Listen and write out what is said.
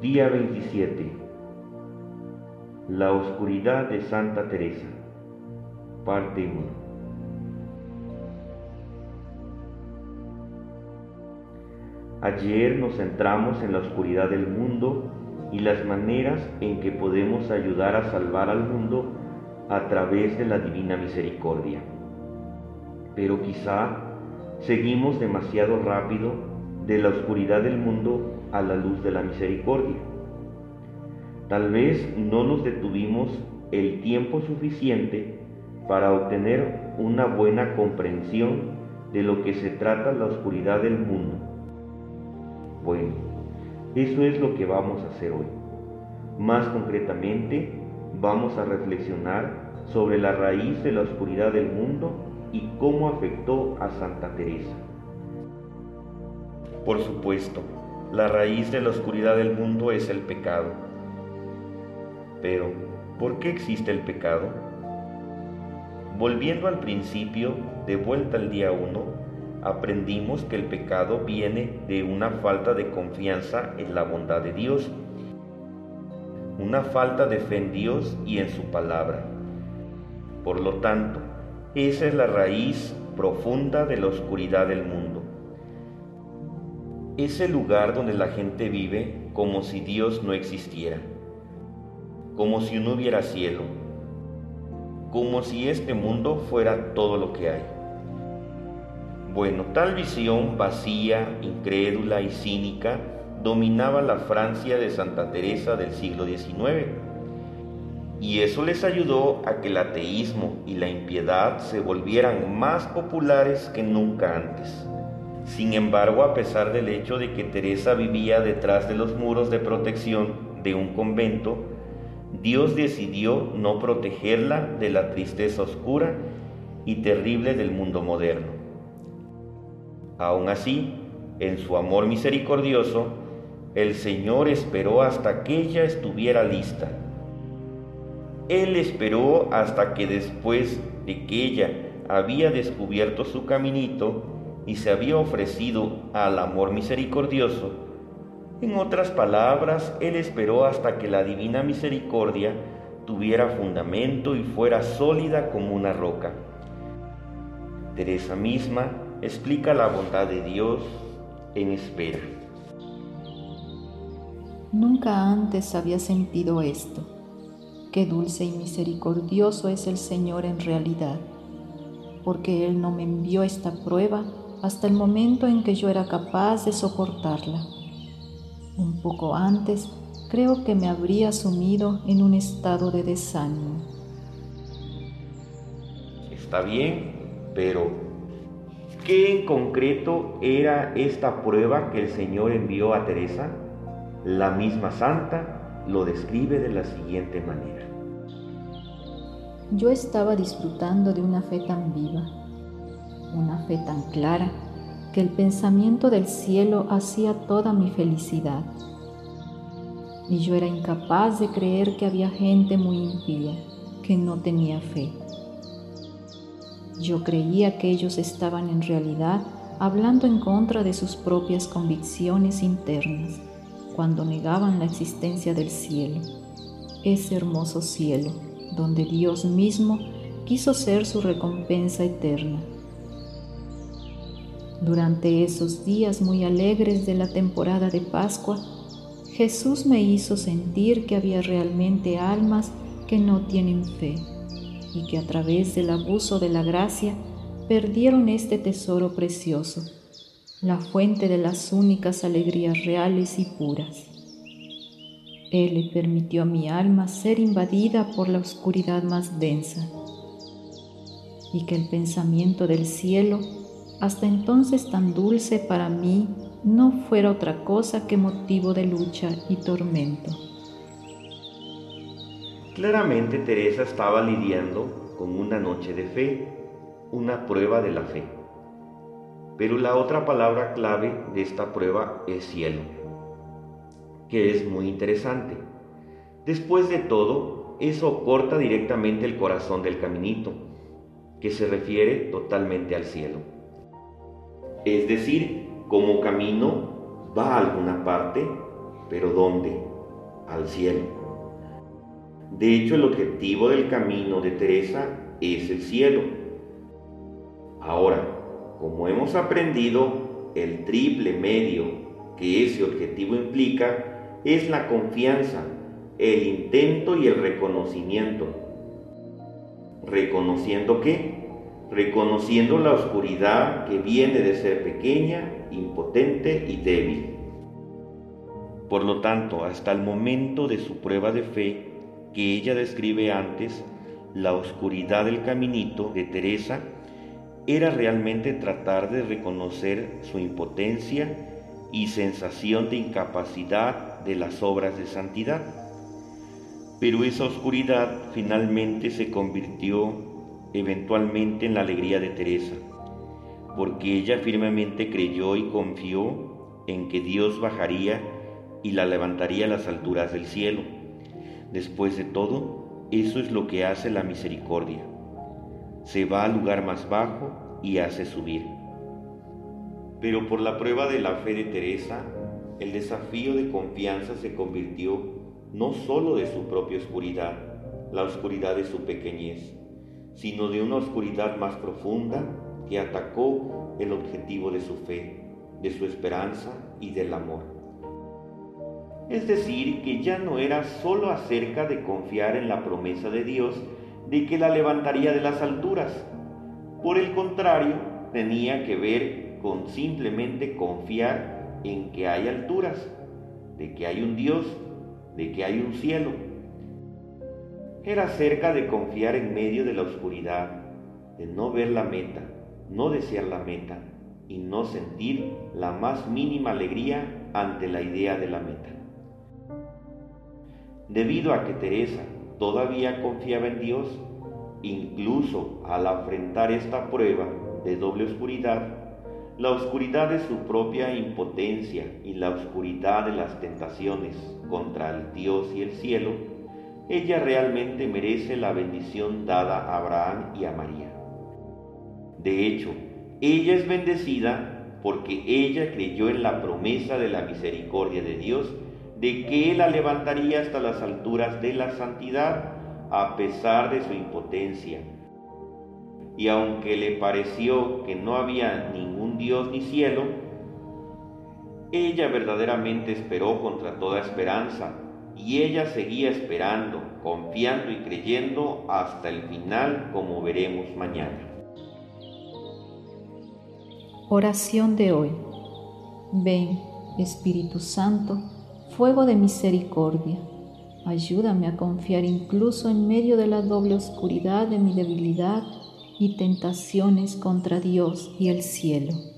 Día 27. La oscuridad de Santa Teresa. Parte 1. Ayer nos centramos en la oscuridad del mundo y las maneras en que podemos ayudar a salvar al mundo a través de la divina misericordia. Pero quizá seguimos demasiado rápido de la oscuridad del mundo a la luz de la misericordia. Tal vez no nos detuvimos el tiempo suficiente para obtener una buena comprensión de lo que se trata la oscuridad del mundo. Bueno, eso es lo que vamos a hacer hoy. Más concretamente, vamos a reflexionar sobre la raíz de la oscuridad del mundo y cómo afectó a Santa Teresa. Por supuesto, la raíz de la oscuridad del mundo es el pecado. Pero, ¿por qué existe el pecado? Volviendo al principio, de vuelta al día 1, aprendimos que el pecado viene de una falta de confianza en la bondad de Dios, una falta de fe en Dios y en su palabra. Por lo tanto, esa es la raíz profunda de la oscuridad del mundo es el lugar donde la gente vive como si Dios no existiera, como si no hubiera cielo, como si este mundo fuera todo lo que hay. Bueno, tal visión vacía, incrédula y cínica dominaba la Francia de Santa Teresa del siglo XIX. Y eso les ayudó a que el ateísmo y la impiedad se volvieran más populares que nunca antes. Sin embargo, a pesar del hecho de que Teresa vivía detrás de los muros de protección de un convento, Dios decidió no protegerla de la tristeza oscura y terrible del mundo moderno. Aún así, en su amor misericordioso, el Señor esperó hasta que ella estuviera lista. Él esperó hasta que después de que ella había descubierto su caminito, y se había ofrecido al amor misericordioso, en otras palabras, Él esperó hasta que la divina misericordia tuviera fundamento y fuera sólida como una roca. Teresa misma explica la bondad de Dios en espera. Nunca antes había sentido esto. Qué dulce y misericordioso es el Señor en realidad, porque Él no me envió esta prueba hasta el momento en que yo era capaz de soportarla. Un poco antes, creo que me habría sumido en un estado de desánimo. Está bien, pero ¿qué en concreto era esta prueba que el Señor envió a Teresa? La misma santa lo describe de la siguiente manera. Yo estaba disfrutando de una fe tan viva una fe tan clara que el pensamiento del cielo hacía toda mi felicidad. Y yo era incapaz de creer que había gente muy impía, que no tenía fe. Yo creía que ellos estaban en realidad hablando en contra de sus propias convicciones internas, cuando negaban la existencia del cielo, ese hermoso cielo donde Dios mismo quiso ser su recompensa eterna durante esos días muy alegres de la temporada de Pascua, Jesús me hizo sentir que había realmente almas que no tienen fe y que a través del abuso de la gracia perdieron este tesoro precioso, la fuente de las únicas alegrías reales y puras. Él le permitió a mi alma ser invadida por la oscuridad más densa y que el pensamiento del cielo hasta entonces tan dulce para mí, no fuera otra cosa que motivo de lucha y tormento. Claramente Teresa estaba lidiando con una noche de fe, una prueba de la fe. Pero la otra palabra clave de esta prueba es cielo, que es muy interesante. Después de todo, eso corta directamente el corazón del caminito, que se refiere totalmente al cielo. Es decir, como camino va a alguna parte, pero ¿dónde? al cielo. De hecho, el objetivo del camino de Teresa es el cielo. Ahora, como hemos aprendido, el triple medio que ese objetivo implica es la confianza, el intento y el reconocimiento. ¿Reconociendo qué? Reconociendo la oscuridad que viene de ser pequeña, impotente y débil. Por lo tanto, hasta el momento de su prueba de fe, que ella describe antes, la oscuridad del caminito de Teresa era realmente tratar de reconocer su impotencia y sensación de incapacidad de las obras de santidad. Pero esa oscuridad finalmente se convirtió eventualmente en la alegría de Teresa, porque ella firmemente creyó y confió en que Dios bajaría y la levantaría a las alturas del cielo. Después de todo, eso es lo que hace la misericordia. Se va al lugar más bajo y hace subir. Pero por la prueba de la fe de Teresa, el desafío de confianza se convirtió no sólo de su propia oscuridad, la oscuridad de su pequeñez, sino de una oscuridad más profunda que atacó el objetivo de su fe, de su esperanza y del amor. Es decir, que ya no era sólo acerca de confiar en la promesa de Dios de que la levantaría de las alturas. Por el contrario, tenía que ver con simplemente confiar en que hay alturas, de que hay un Dios, de que hay un cielo. Era cerca de confiar en medio de la oscuridad, de no ver la meta, no desear la meta y no sentir la más mínima alegría ante la idea de la meta. Debido a que Teresa todavía confiaba en Dios, incluso al afrontar esta prueba de doble oscuridad, la oscuridad de su propia impotencia y la oscuridad de las tentaciones contra el Dios y el cielo, ella realmente merece la bendición dada a Abraham y a María. De hecho, ella es bendecida porque ella creyó en la promesa de la misericordia de Dios de que Él la levantaría hasta las alturas de la santidad a pesar de su impotencia y aunque le pareció que no había ningún Dios ni cielo, ella verdaderamente esperó contra toda esperanza y ella seguía esperando, confiando y creyendo hasta el final como veremos mañana. Oración de hoy. Ven, Espíritu Santo, fuego de misericordia. Ayúdame a confiar incluso en medio de la doble oscuridad de mi debilidad y tentaciones contra Dios y el cielo.